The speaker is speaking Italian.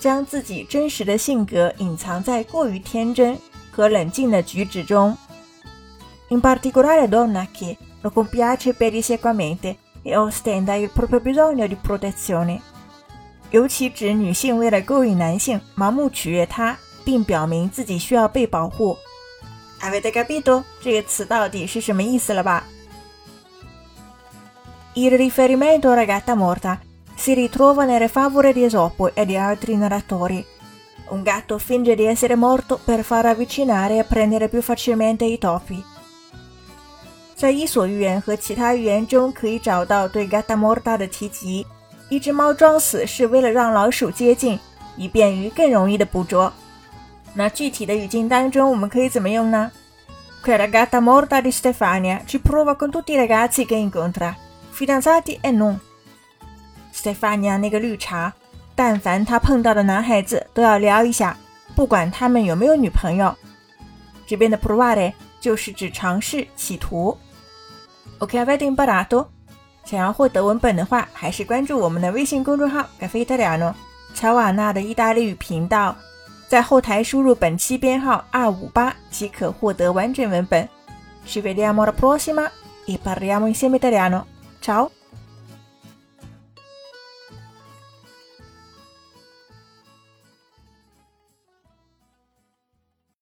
将自己真实的性格隐藏在过于天真和冷静的举止中。In particolare donna che lo compiace per pedissequamente e ostenta il proprio bisogno di protezione，尤其指女性为了勾引男性盲目取悦他，并表明自己需要被保护。Avete capito 这个词到底是什么意思了吧？Il riferimento a ragazza morta si ritrova nelle favole di Esopo e di altri narratori. Un gatto finge di essere morto per far avvicinare e prendere più facilmente i topi. 在伊索寓言和其他寓言中可以找到对 Gatta Morta 的提及。一只猫装死是为了让老鼠接近，以便于更容易的捕捉。那具体的语境当中，我们可以怎么用呢？Quella gatta morta di Stefania ci prova con tutti i ragazzi che incontra, fidanzati e non. 塞法尼亚那个绿茶，但凡他碰到的男孩子都要撩一下，不管他们有没有女朋友。这边的 prova 就是指尝试、企图。o k v e d t i n g b a r a t o 想要获得文本的话，还是关注我们的微信公众号“ a f e i t 讲费 i a n o 乔瓦纳的意大利语频道，在后台输入本期编号二五八即可获得完整文本。Ci vediamo a l a prossima e parliamo insieme italiano。Ciao。